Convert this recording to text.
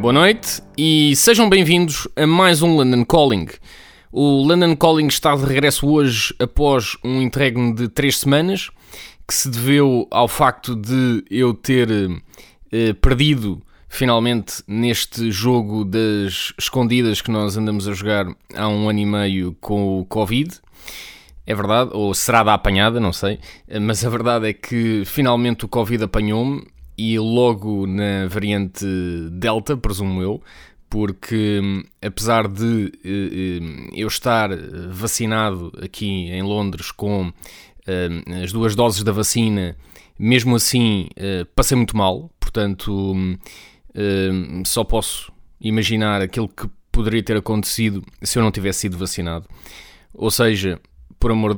Boa noite e sejam bem-vindos a mais um London Calling. O London Calling está de regresso hoje após um interregno de três semanas que se deveu ao facto de eu ter eh, perdido finalmente neste jogo das escondidas que nós andamos a jogar há um ano e meio com o Covid. É verdade, ou será da apanhada, não sei, mas a verdade é que finalmente o Covid apanhou-me e logo na variante Delta, presumo eu, porque hum, apesar de eh, eh, eu estar vacinado aqui em Londres com eh, as duas doses da vacina, mesmo assim eh, passei muito mal, portanto hum, hum, só posso imaginar aquilo que poderia ter acontecido se eu não tivesse sido vacinado. Ou seja, por amor